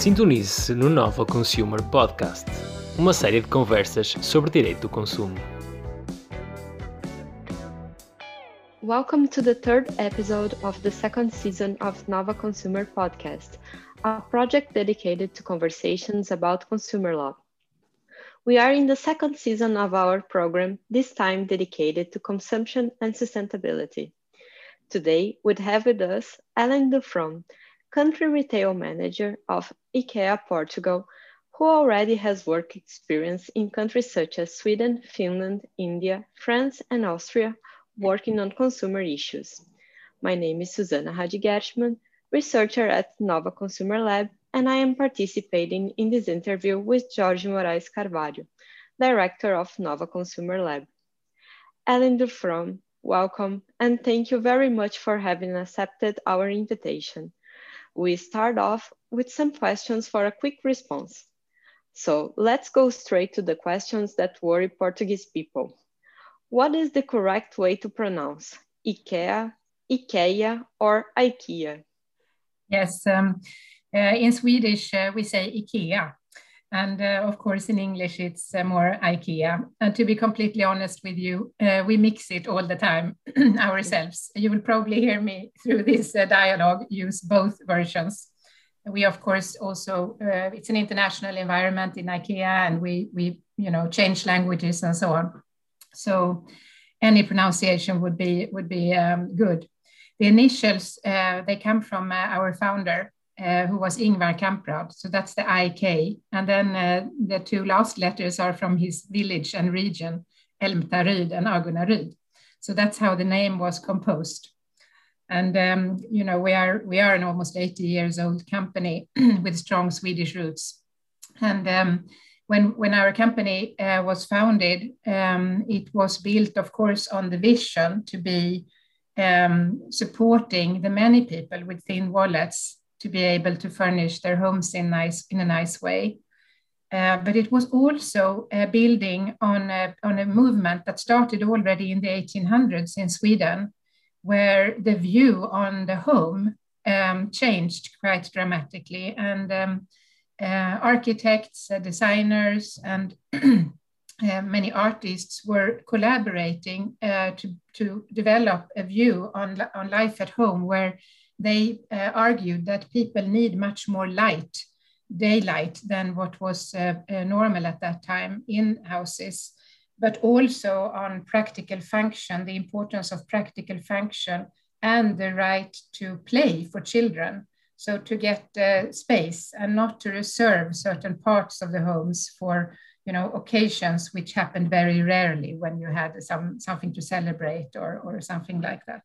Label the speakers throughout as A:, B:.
A: Sintonize-se no Nova Consumer Podcast, uma série de conversas sobre direito do consumo.
B: Welcome to the third episode of the second season of Nova Consumer Podcast, a project dedicated to conversations about consumer law. We are in the second season of our program, this time dedicated to consumption and sustainability. Today, we have with us Helen Duphorn, country retail manager of IKEA Portugal, who already has work experience in countries such as Sweden, Finland, India, France, and Austria, working on consumer issues. My name is Suzana Rahde researcher at Nova Consumer Lab, and I am participating in this interview with Jorge Morais Carvalho, director of Nova Consumer Lab. Helen Duphorn, welcome, and thank you very much for having accepted our invitation we start off with some questions for a quick response. So let's go straight to the questions that worry Portuguese people. What is the correct way to pronounce IKEA, IKEA, or IKEA?
C: Yes, um, uh, in Swedish uh, we say IKEA. And uh, of course, in English, it's uh, more IKEA. And to be completely honest with you, uh, we mix it all the time ourselves. You will probably hear me through this uh, dialogue use both versions. We, of course, also, uh, it's an international environment in IKEA and we, we, you know, change languages and so on. So any pronunciation would be, would be um, good. The initials, uh, they come from our founder, uh, who was Ingvar Kamprad. So that's the IK. And then uh, the two last letters are from his village and region, Elmtaryd and Agunnaryd. So that's how the name was composed. And um, you know we are we are an almost 80 years old company with strong Swedish roots. And um, when when our company uh, was founded, um, it was built, of course, on the vision to be um, supporting the many people with thin wallets to be able to furnish their homes in nice in a nice way. Uh, but it was also uh, building on a, on a movement that started already in the 1800s in Sweden, where the view on the home um, changed quite dramatically. And um, uh, architects, uh, designers, and uh, many artists were collaborating uh, to, to develop a view on, on life at home where they uh, argued that people need much more light, daylight, than what was uh, uh, normal at that time in houses, but also on practical function, the importance of practical function and the right to play for children. So to get uh, space and not to reserve certain parts of the homes for you know occasions which happened very rarely when you had some something to celebrate or or something like that.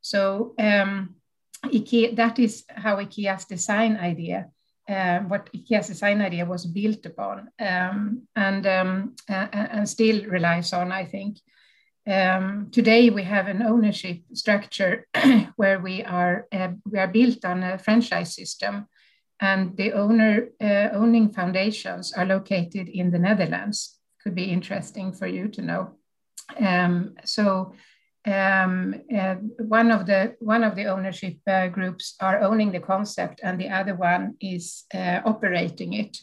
C: So um, IKEA, that is how IKEA's design idea, uh, what IKEA's design idea was built upon um, and, um, uh, and still relies on, I think. Um, today we have an ownership structure where we are, uh, we are built on a franchise system and the owner uh, owning foundations are located in the Netherlands. Could be interesting for you to know. Um, so um, uh, one of the one of the ownership uh, groups are owning the concept and the other one is uh, operating it.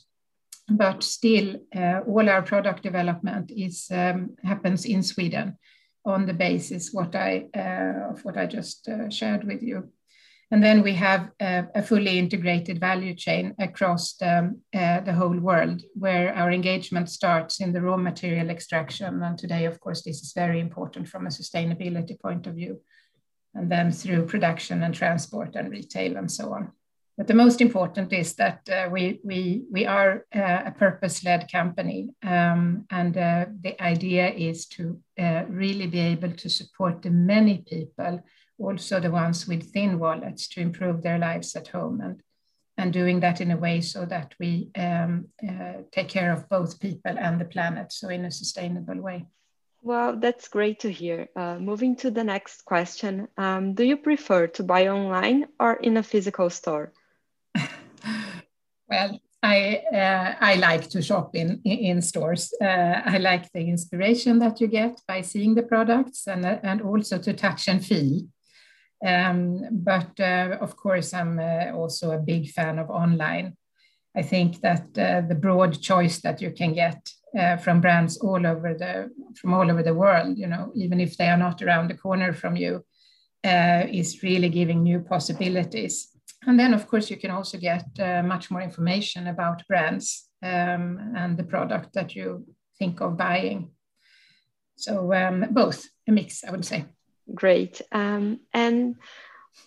C: But still uh, all our product development is um, happens in sweden on the basis what i uh, of what i just uh, shared with you and then we have a, a fully integrated value chain across the, uh, the whole world, where our engagement starts in the raw material extraction. And today, of course, this is very important from a sustainability point of view. And then through production and transport and retail and so on. But the most important is that uh, we, we, we are uh, a purpose led company. Um, and uh, the idea is to uh, really be able to support the many people also the ones with thin wallets to improve their lives at home and and doing that in a way so that we um, uh, take care of both people and the planet so in a sustainable way
B: well that's great to hear uh, moving to the next question um, do you prefer to buy online or in a physical store
C: well I, uh, I like to shop in, in stores. Uh, I like the inspiration that you get by seeing the products and, and also to touch and feel. Um, but uh, of course, I'm uh, also a big fan of online. I think that uh, the broad choice that you can get uh, from brands all over the from all over the world, you know, even if they are not around the corner from you, uh, is really giving new possibilities. And then, of course, you can also get uh, much more information about brands um, and the product that you think of buying. So um, both, a mix, I would say.
B: Great. Um, and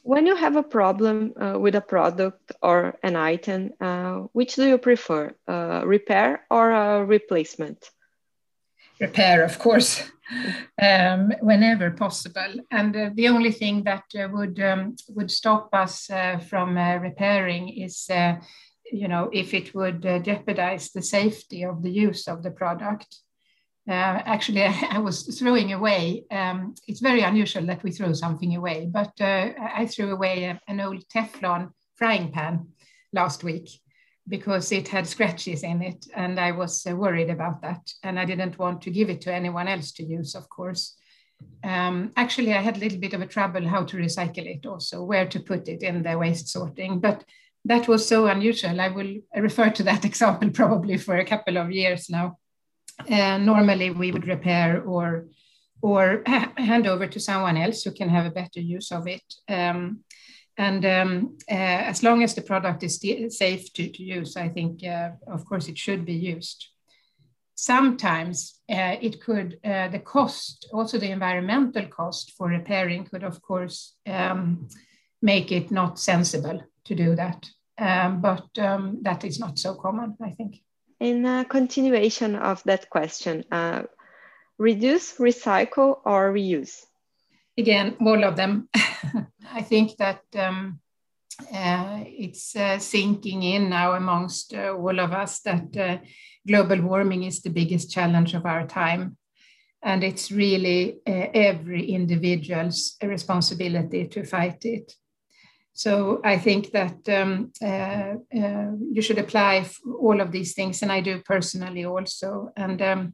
B: when you have a problem uh, with a product or an item, uh, which do you prefer, uh, repair or a replacement?
C: Repair, of course, um, whenever possible. And uh, the only thing that uh, would um, would stop us uh, from repairing is, you know, if it would jeopardize the safety of the use of the product. Uh, actually, I, was throwing away. Um, it's very unusual that we throw something away, but uh, I threw away a, an old Teflon frying pan last week because it had scratches in it, and I was uh, worried about that. And I didn't want to give it to anyone else to use, of course. Um, actually, I had a little bit of a trouble how to recycle it, also where to put it in the waste sorting, but. That was so unusual. I will refer to that example probably for a couple of years now uh, normally we would repair or or hand over to someone else who can have a better use of it. Um, and um, uh, as long as the product is safe to, to use, I think, uh, of course, it should be used. Sometimes uh, it could, the cost, also the environmental cost for repairing could, of course, um, make it not sensible to do that. Um, but um, that is not so common, I think
B: in a continuation of that question, uh, reduce, recycle, or reuse?
C: Again, all of them. I think that um, uh, it's uh, sinking in now amongst uh, all of us that uh, global warming is the biggest challenge of our time. And it's really uh, every individual's responsibility to fight it. So I think that um, uh, uh, you should apply all of these things, and I do personally also. And um,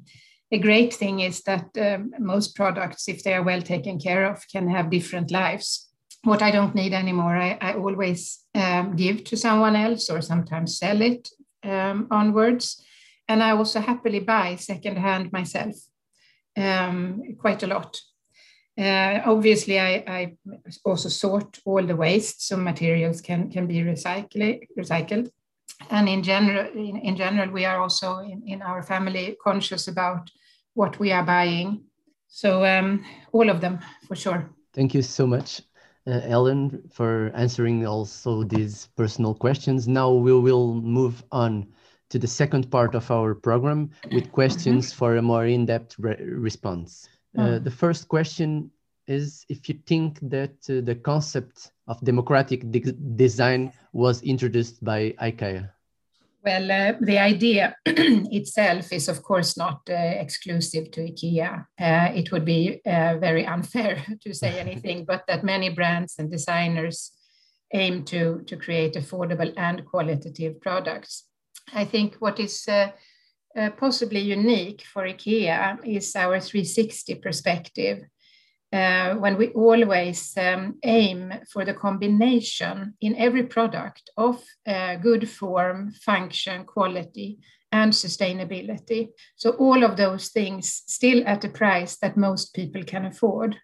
C: a great thing is that um, most products, if they are well taken care of, can have different lives. What I don't need anymore, I, I always um, give to someone else or sometimes sell it um, onwards. And I also happily buy secondhand myself, um, quite a lot. Uh, obviously, I, I, also sort all the waste, so materials can, can be recycled. recycled. And in general, in, in general, we are also in, in our family conscious about what we are buying. So um, all of them, for sure.
A: Thank you so much, uh, Helen, for answering also these personal questions. Now we will move on to the second part of our program with questions mm -hmm. for a more in-depth re response. Uh, hmm. the first question is if you think that uh, the concept of democratic de design was introduced by IKEA.
C: Well, uh, the idea itself is, of course, not uh, exclusive to IKEA. Uh, it would be uh, very unfair to say anything, but that many brands and designers aim to, to create affordable and qualitative products. I think what is uh, possibly unique for IKEA is our 360 perspective. Uh, when we always um, aim for the combination in every product of uh, good form, function, quality, and sustainability. So, all of those things still at a price that most people can afford.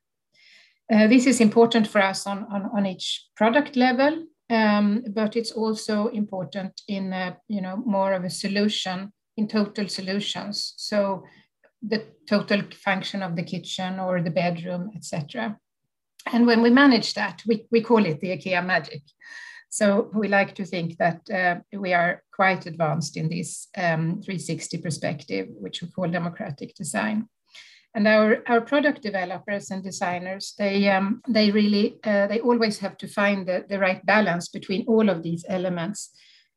C: Uh, this is important for us on, on, on each product level, um, but it's also important in a, you know, more of a solution in total solutions. So the total function of the kitchen or the bedroom, etc. And when we manage that, we, we call it the IKEA magic. So we like to think that uh, we are quite advanced in this um, 360 perspective, which we call democratic design. And our, our product developers and designers, they, um, they really, uh, they always have to find the, the right balance between all of these elements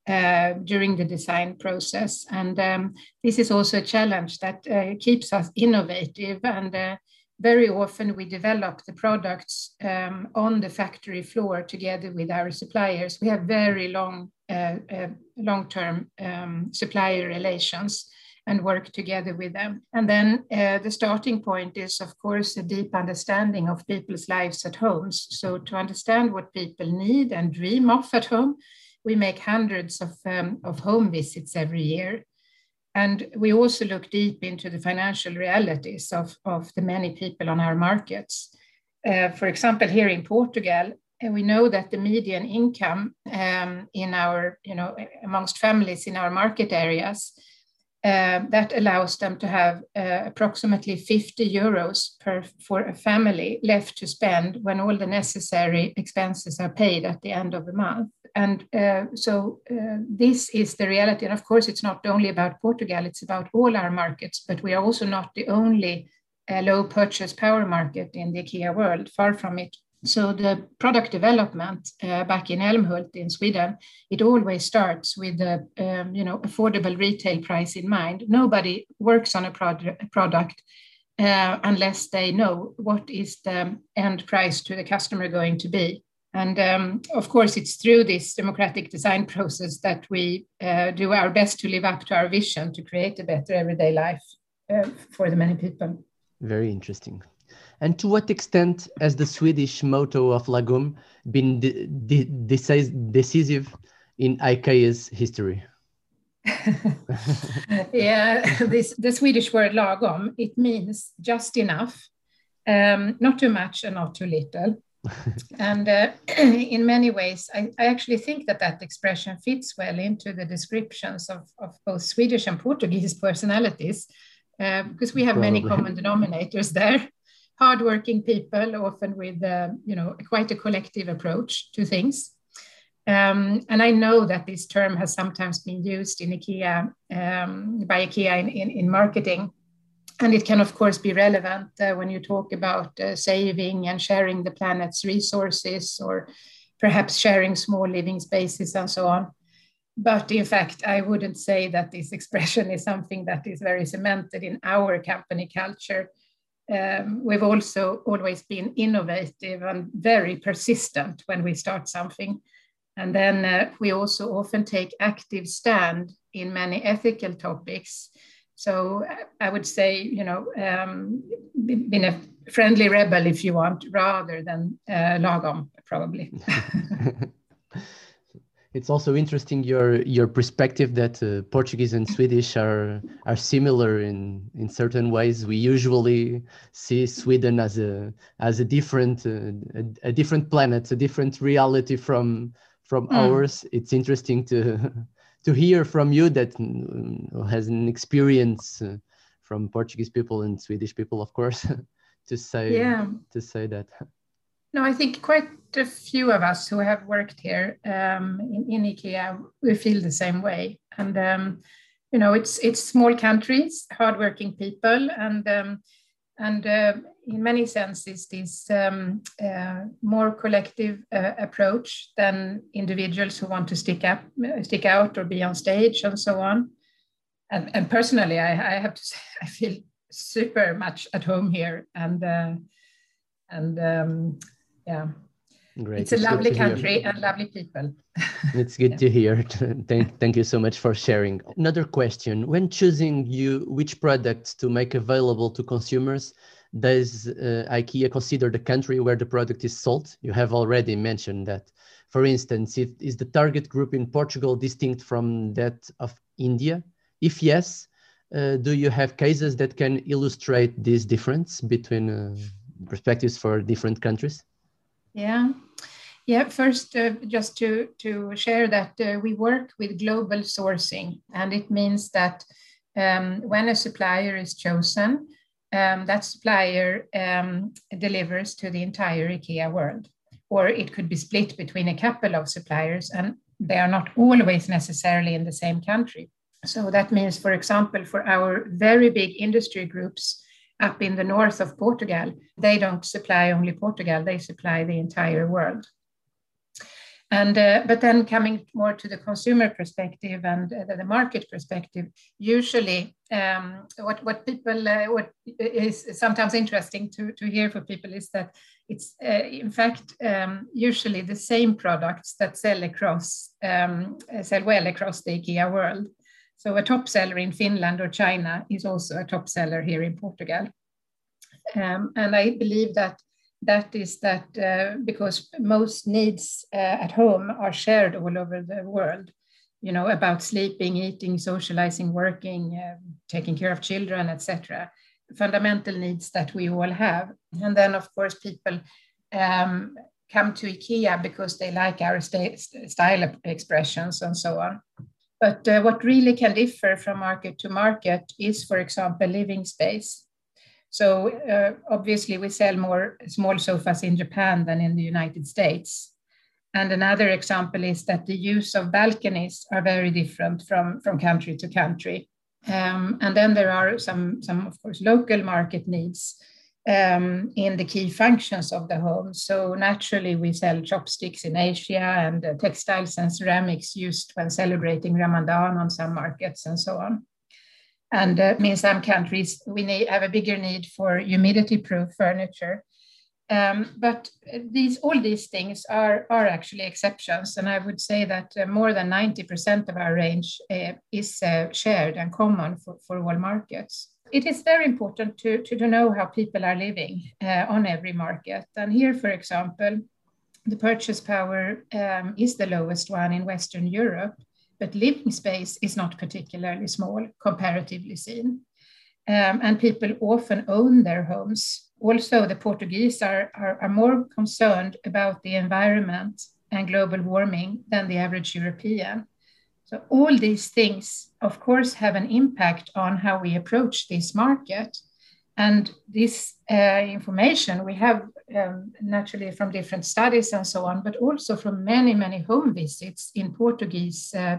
C: uh, during the design process. And um, this is also a challenge that uh, keeps us innovative. And uh, very often we develop the products um, on the factory floor together with our suppliers. We have very long, uh, uh, long-term um, supplier relations and work together with them. And then the starting point is, of course, a deep understanding of people's lives at homes. So to understand what people need and dream of at home, we make hundreds of, um, of home visits every year. And we also look deep into the financial realities of, of the many people on our markets. Uh, for example, here in Portugal, uh, we know that the median income um, in our, you know, amongst families in our market areas, uh, that allows them to have uh, approximately 50 euros per for a family left to spend when all the necessary expenses are paid at the end of the month and uh, so uh, this is the reality. And of course, it's not only about Portugal, it's about all our markets, but we are also not the only uh, low purchase power market in the IKEA world, far from it. So the product development uh, back in Älmhult in Sweden, it always starts with the um, you know affordable retail price in mind. Nobody works on a product product uh, unless they know what is the end price to the customer going to be. And um, of course, it's through this democratic design process that we uh, do our best to live up to our vision to create a better everyday life uh, for the many people.
A: Very interesting. And to what extent has the Swedish motto of Lagom been de de decisive in IKEA's history?
C: yeah, this the Swedish word lagom, it means just enough, um, not too much and not too little and uh, in many ways, I, I, actually think that that expression fits well into the descriptions of, of both Swedish and Portuguese personalities, uh, because we have Probably. many common denominators there. Hardworking people, often with uh, you know quite a collective approach to things. Um, and I know that this term has sometimes been used in IKEA um, by IKEA in, in, in marketing and it can, of course, be relevant uh, when you talk about uh, saving and sharing the planet's resources or perhaps sharing small living spaces and so on. But in fact, I wouldn't say that this expression is something that is very cemented in our company culture. Um, we've also always been innovative and very persistent when we start something. And then uh, we also often take active stand in many ethical topics so I would say, you know, um, been a friendly rebel, if you want, rather than uh, lagom, probably.
A: it's also interesting your your perspective that uh, Portuguese and Swedish are are similar in in certain ways. We usually see Sweden as a as a different uh, a, a, different planet, a different reality from from mm. ours. It's interesting to to hear from you that has an experience uh, from Portuguese people and Swedish people, of course, to say yeah. to say that.
C: No, I think quite a few of us who have worked here um, in, in IKEA, we feel the same way. And um, you know, it's it's small countries, hardworking people, and um, and uh, in many senses this um, uh, more collective uh, approach than individuals who want to stick up, stick out or be on stage and so on. And, and personally, I, I, have to say, I feel super much at home here, and uh, and um, yeah, Great. It's a lovely country hear. and lovely people.
A: it's good yeah. to hear. thank, thank you so much for sharing. Another question: When choosing you which products to make available to consumers, does uh, IKEA consider the country where the product is sold? You have already mentioned that. For instance, if, is the target group in Portugal distinct from that of India? If yes, uh, do you have cases that can illustrate this difference between uh, perspectives for different countries?
C: Yeah. Yeah, first, uh, just to, to share that uh, we work with global sourcing, and it means that um, when a supplier is chosen, um, that supplier um, delivers to the entire IKEA world. Or it could be split between a couple of suppliers, and they are not always necessarily in the same country. So that means, for example, for our very big industry groups, up in the north of Portugal, they don't supply only Portugal, they supply the entire world. And, uh, but then coming more to the consumer perspective and uh, the market perspective, usually um, what, what people, uh, what is sometimes interesting to, to hear for people is that it's uh, in fact um, usually the same products that sell across, um, sell well across the IKEA world. So a top seller in Finland or China is also a top seller here in Portugal. Um, and I believe that that is that uh, because most needs uh, at home are shared all over the world, you know, about sleeping, eating, socializing, working, uh, taking care of children, etc. Fundamental needs that we all have. And then, of course, people um, come to IKEA because they like our st style expressions and so on. But uh, what really can differ from market to market is, for example, living space. So uh, obviously we sell more small sofas in Japan than in the United States. And another example is that the use of balconies are very different from, from country to country. Um, and then there are some, some, of course, local market needs um, in the key functions of the home. So naturally, we sell chopsticks in Asia and uh, textiles and ceramics used when celebrating Ramadan on some markets and so on. And uh, in some countries, we need, have a bigger need for humidity-proof furniture. Um, but these, all these things are, are actually exceptions. And I would say that uh, more than 90% of our range uh, is uh, shared and common for, for all markets it is very important to, to, to know how people are living uh, on every market. And here, for example, the purchase power um, is the lowest one in Western Europe, but living space is not particularly small, comparatively seen. Um, and people often own their homes. Also, the Portuguese are, are, are more concerned about the environment and global warming than the average European. So all these things, of course, have an impact on how we approach this market. And this uh, information we have um, naturally from different studies and so on, but also from many, many home visits in Portuguese, uh,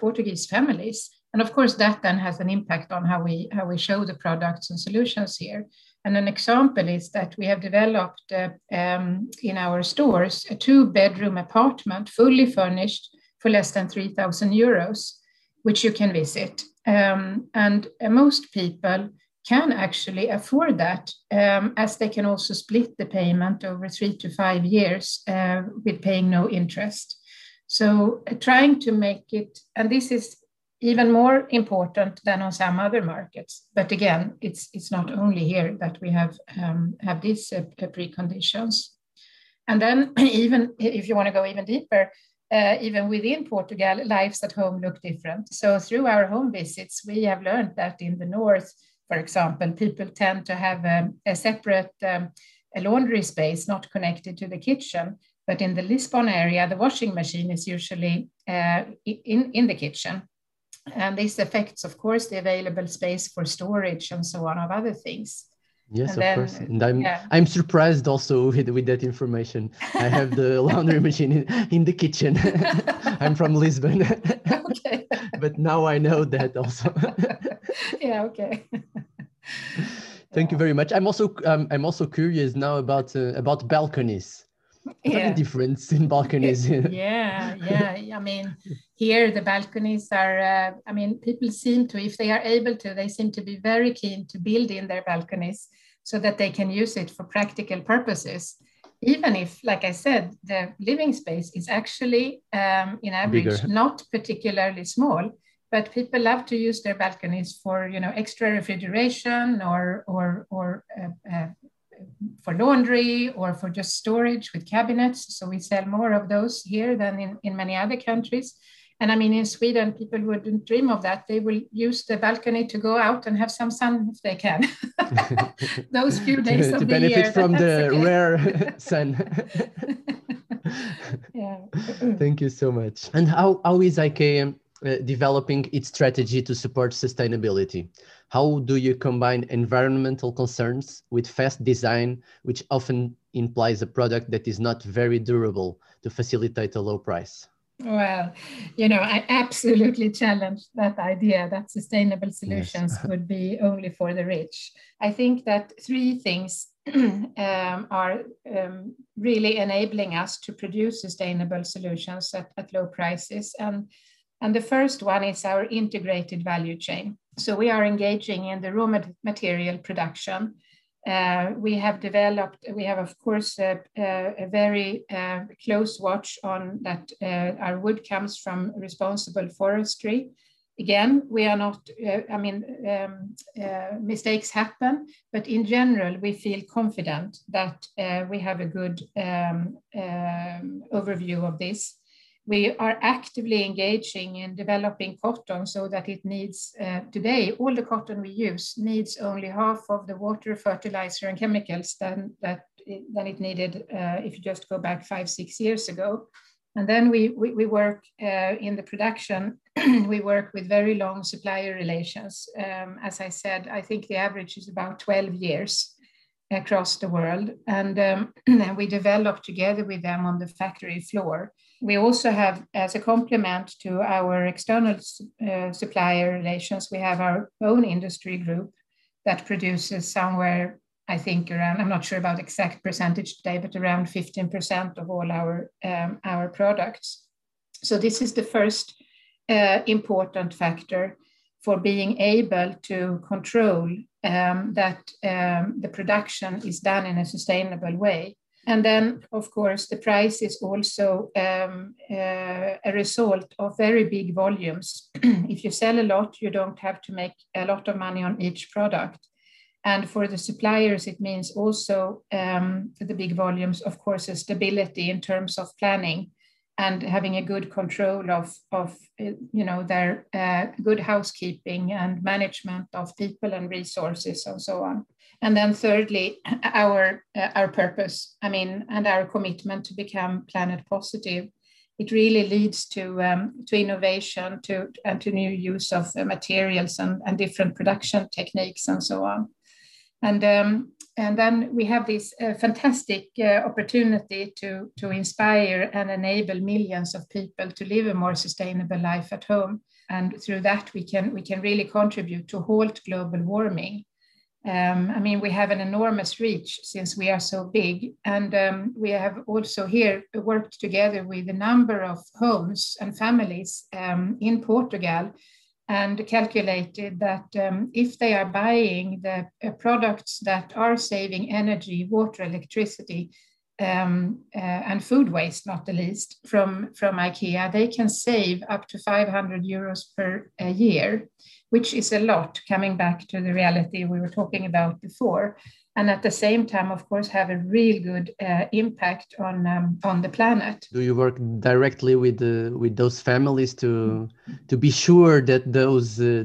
C: Portuguese families. And of course, that then has an impact on how we, how we show the products and solutions here. And an example is that we have developed uh, um, in our stores a two bedroom apartment, fully furnished for less than 3,000 euros, which you can visit. Um, and uh, most people can actually afford that, um, as they can also split the payment over three to five years uh, with paying no interest. So, uh, trying to make it, and this is even more important than on some other markets. But again, it's it's not only here that we have um, have these uh, preconditions. And then, even if you want to go even deeper, uh, even within Portugal, lives at home look different. So through our home visits, we have learned that in the north, for example, people tend to have a, a separate um, a laundry space not connected to the kitchen. But in the Lisbon area, the washing machine is usually uh, in, in the kitchen. And this affects, of course, the available space for storage and so on of other things.
A: Yes, and of then, course. And I'm yeah. I'm surprised also with, with that information. I have the laundry machine in, in the kitchen. I'm from Lisbon. okay. but now I know that also.
C: yeah, okay.
A: Thank you very much. I'm also um, I'm also curious now about uh, about balconies. Yeah. difference in balconies.
C: yeah, yeah. I mean, here the balconies are. Uh, I mean, people seem to, if they are able to, they seem to be very keen to build in their balconies so that they can use it for practical purposes. Even if, like I said, the living space is actually, um, in average, Bigger. not particularly small, but people love to use their balconies for, you know, extra refrigeration or or or uh, uh, for laundry or for just storage with cabinets. So we sell more of those here than in, in many other countries. And I mean, in Sweden, people wouldn't dream of that. They will use the balcony to go out and have some sun if they can. Those few days
A: of
C: to
A: the benefit
C: year.
A: from the okay. rare sun.
C: yeah.
A: Thank you so much. And how, how is IKEA uh, developing its strategy to support sustainability? How do you combine environmental concerns with fast design, which often implies a product that is not very durable to facilitate a low price?
C: Well, you know, I absolutely challenge that idea that sustainable solutions yes. would be only for the rich. I think that three things um, are um, really enabling us to produce sustainable solutions at, at low prices. And, and the first one is our integrated value chain. So we are engaging in the raw material production. Uh, we have developed, we have of course a, a, very uh, close watch on that uh, our wood comes from responsible forestry. again, we are not, uh, I mean, um, uh, mistakes happen, but in general, we feel confident that uh, we have a good um, um, overview of this. We are actively engaging in developing cotton so that it needs, uh, today, all the cotton we use needs only half of the water, fertilizer, and chemicals than, that, than it needed uh, if you just go back five, six years ago. And then we, we, we work uh, in the production, we work with very long supplier relations. Um, as I said, I think the average is about 12 years across the world. And, um, and we develop together with them on the factory floor. We also have, as a complement to our external uh, supplier relations, we have our own industry group that produces somewhere I think around, I'm not sure about exact percentage today, but around 15% of all our, um, our products. So this is the first uh, important factor for being able to control um, that um, the production is done in a sustainable way. And then, of course, the price is also um, uh, a result of very big volumes. if you sell a lot, you don't have to make a lot of money on each product. And for the suppliers, it means also um, the big volumes, of course, a stability in terms of planning and having a good control of, of you know, their uh, good housekeeping and management of people and resources and so on. And then thirdly, our, uh, our purpose, I mean, and our commitment to become planet positive. It really leads to, um, to innovation to, and to new use of uh, materials and, and different production techniques and so on. And, um, and then we have this uh, fantastic uh, opportunity to, to inspire and enable millions of people to live a more sustainable life at home. And through that, we can, we can really contribute to halt global warming. Um, I mean, we have an enormous reach since we are so big. And um, we have also here worked together with a number of homes and families um, in Portugal and calculated that um, if they are buying the uh, products that are saving energy, water, electricity, um, uh, and food waste, not the least, from, from IKEA, they can save up to 500 euros per year, which is a lot coming back to the reality we were talking about before and at the same time, of course, have a real good uh, impact on um, on the planet.
A: Do you work directly with uh, with those families to to be sure that those uh,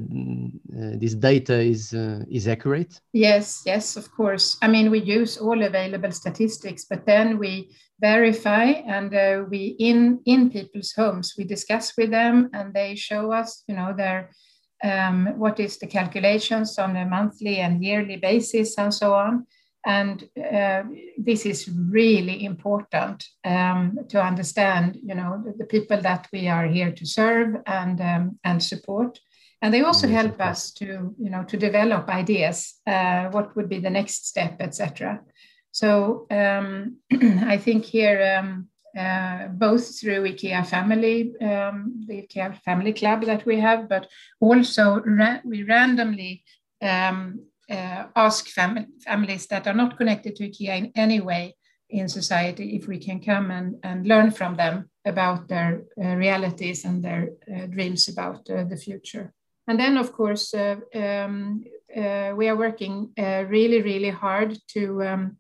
A: uh this data is uh, is accurate?
C: Yes, yes, of course. I mean, we use all available statistics, but then we verify and uh, we in in people's homes we discuss with them, and they show us, you know, their um, what is the calculations on a monthly and yearly basis and so on. And uh, this is really important um, to understand, you know, the, the, people that we are here to serve and, um, and support. And they also help us to, you know, to develop ideas, uh, what would be the next step, etc. So um, I think here um, uh, both through IKEA Family, um, the IKEA Family Club that we have, but also ra we randomly um, uh, ask fam families that are not connected to IKEA in any way in society if we can come and, and learn from them about their uh, realities and their uh, dreams about uh, the future. And then, of course, uh, um, we are working really, really hard to um,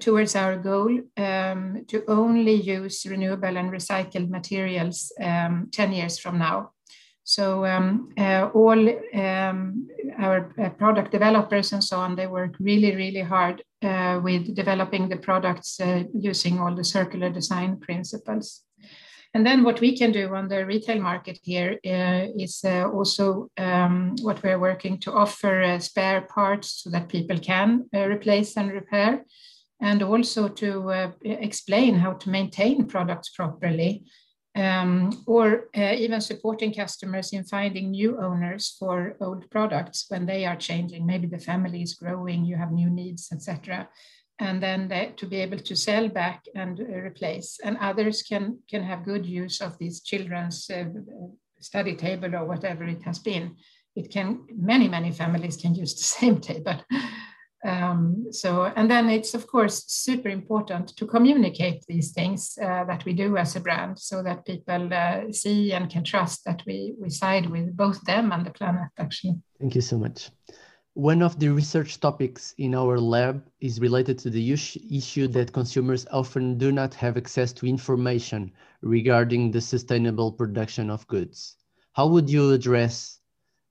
C: towards our goal um, to only use renewable and recycled materials um, 10 years from now. So um, uh, all um, our uh, product developers and so on, they work really, really hard uh, with developing the products uh, using all the circular design principles. And then what we can do on the retail market here uh, is uh, also um, what we're working to offer uh, spare parts so that people can uh, replace and repair and also to uh, explain how to maintain products properly, um, or uh, even supporting customers in finding new owners for old products when they are changing. Maybe the family is growing, you have new needs, etc. And then they, to be able to sell back and uh, replace. And others can, can have good use of these children's uh, study table or whatever it has been. It can, many, many families can use the same table. Um, so, and then it's of course super important to communicate these things uh, that we do as a brand, so that people uh, see and can trust that we we side with both them and the planet. Actually.
A: Thank you so much. One of the research topics in our lab is related to the issue that consumers often do not have access to information regarding the sustainable production of goods. How would you address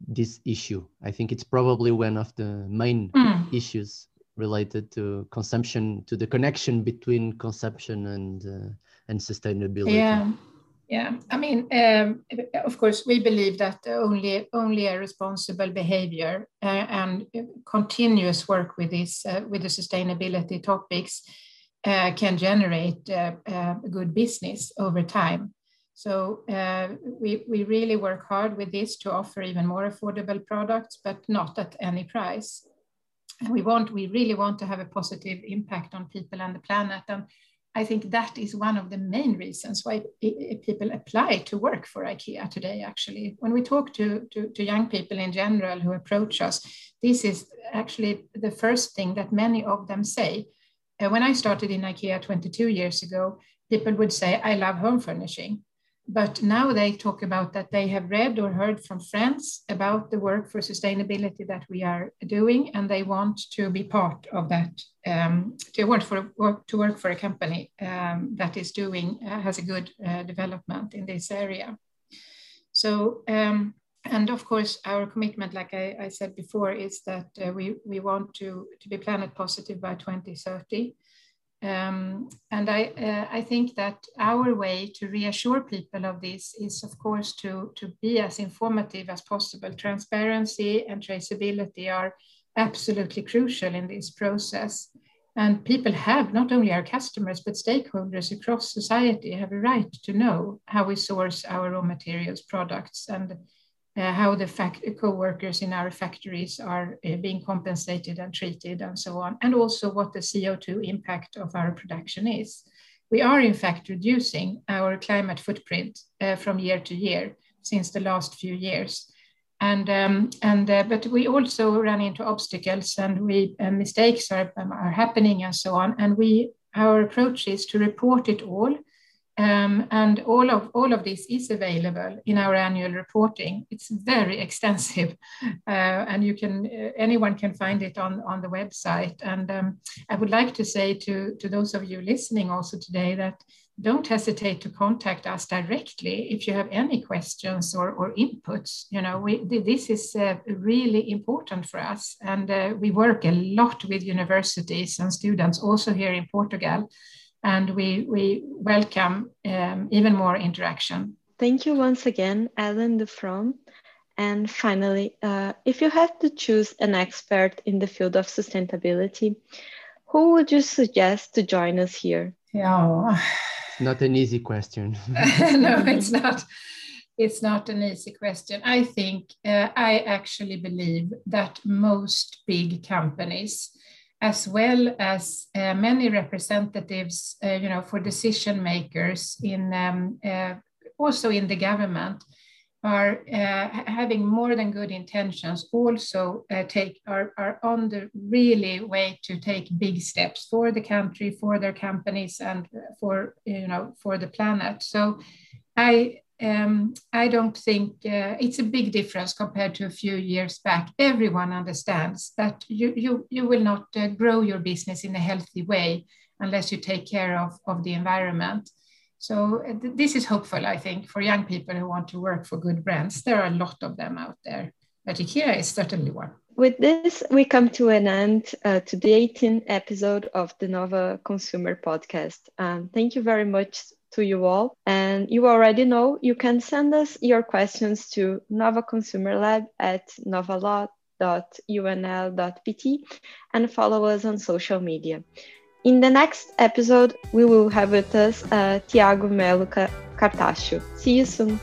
A: this issue? I think it's probably one of the main mm. issues related to consumption, to the connection between consumption and uh, and sustainability.
C: Yeah. Yeah, I mean, um, of course, we believe that only only a responsible behavior uh, and continuous work with this uh, with the sustainability topics uh, can generate uh, uh, good business over time. So uh, we we really work hard with this to offer even more affordable products, but not at any price. And we want we really want to have a positive impact on people and the planet and I think that is one of the main reasons why people apply to work for IKEA today, actually. When we talk to, to, to, young people in general who approach us, this is actually the first thing that many of them say. Uh, when I started in IKEA 22 years ago, people would say, I love home furnishing but now they talk about that they have read or heard from friends about the work for sustainability that we are doing and they want to be part of that um, to work for work, to work for a company um, that is doing uh, has a good uh, development in this area. So um, and of course our commitment like I, I said before is that uh, we we want to to be planet positive by 2030 um, and I, uh, I think that our way to reassure people of this is, of course, to, to be as informative as possible. Transparency and traceability are absolutely crucial in this process. And people have, not only our customers, but stakeholders across society have a right to know how we source our raw materials, products, and uh, how the co-workers in our factories are uh, being compensated and treated and so on, and also what the CO2 impact of our production is. We are in fact reducing our climate footprint uh, from year to year since the last few years. And, um, and uh, but we also run into obstacles and we uh, mistakes are, um, are happening and so on. And we our approach is to report it all um, and all of all of this is available in our annual reporting. It's very extensive, uh, and you can uh, anyone can find it on on the website. And um, I would like to say to to those of you listening also today that don't hesitate to contact us directly if you have any questions or, or inputs. You know, we, this is uh, really important for us, and uh, we work a lot with universities and students also here in Portugal and we, we welcome um, even more interaction.
B: Thank you once again, Helen Duphorn. And finally, uh, if you had to choose an expert in the field of sustainability, who would you suggest to join us here?
C: Yeah.
A: it's Not an easy question.
C: no, it's not. It's not an easy question. I think uh, I actually believe that most big companies as well as uh, many representatives, uh, you know, for decision makers in um, uh, also in the government are uh, having more than good intentions. Also, uh, take are, are on the really way to take big steps for the country, for their companies, and for you know for the planet. So, I um, I don't think uh, it's a big difference compared to a few years back. Everyone understands that you, you, you will not uh, grow your business in a healthy way unless you take care of, of the environment. So uh, th this is hopeful, I think, for young people who want to work for good brands. There are a lot of them out there, but IKEA is certainly one.
B: With this, we come to an end uh, to the 18th episode of the Nova Consumer Podcast. Um, thank you very much to you all. And you already know you can send us your questions to Nova Consumer Lab at novalaw.unl.pt and follow us on social media. In the next episode, we will have with us uh, Tiago Melo Cartacho. See you soon.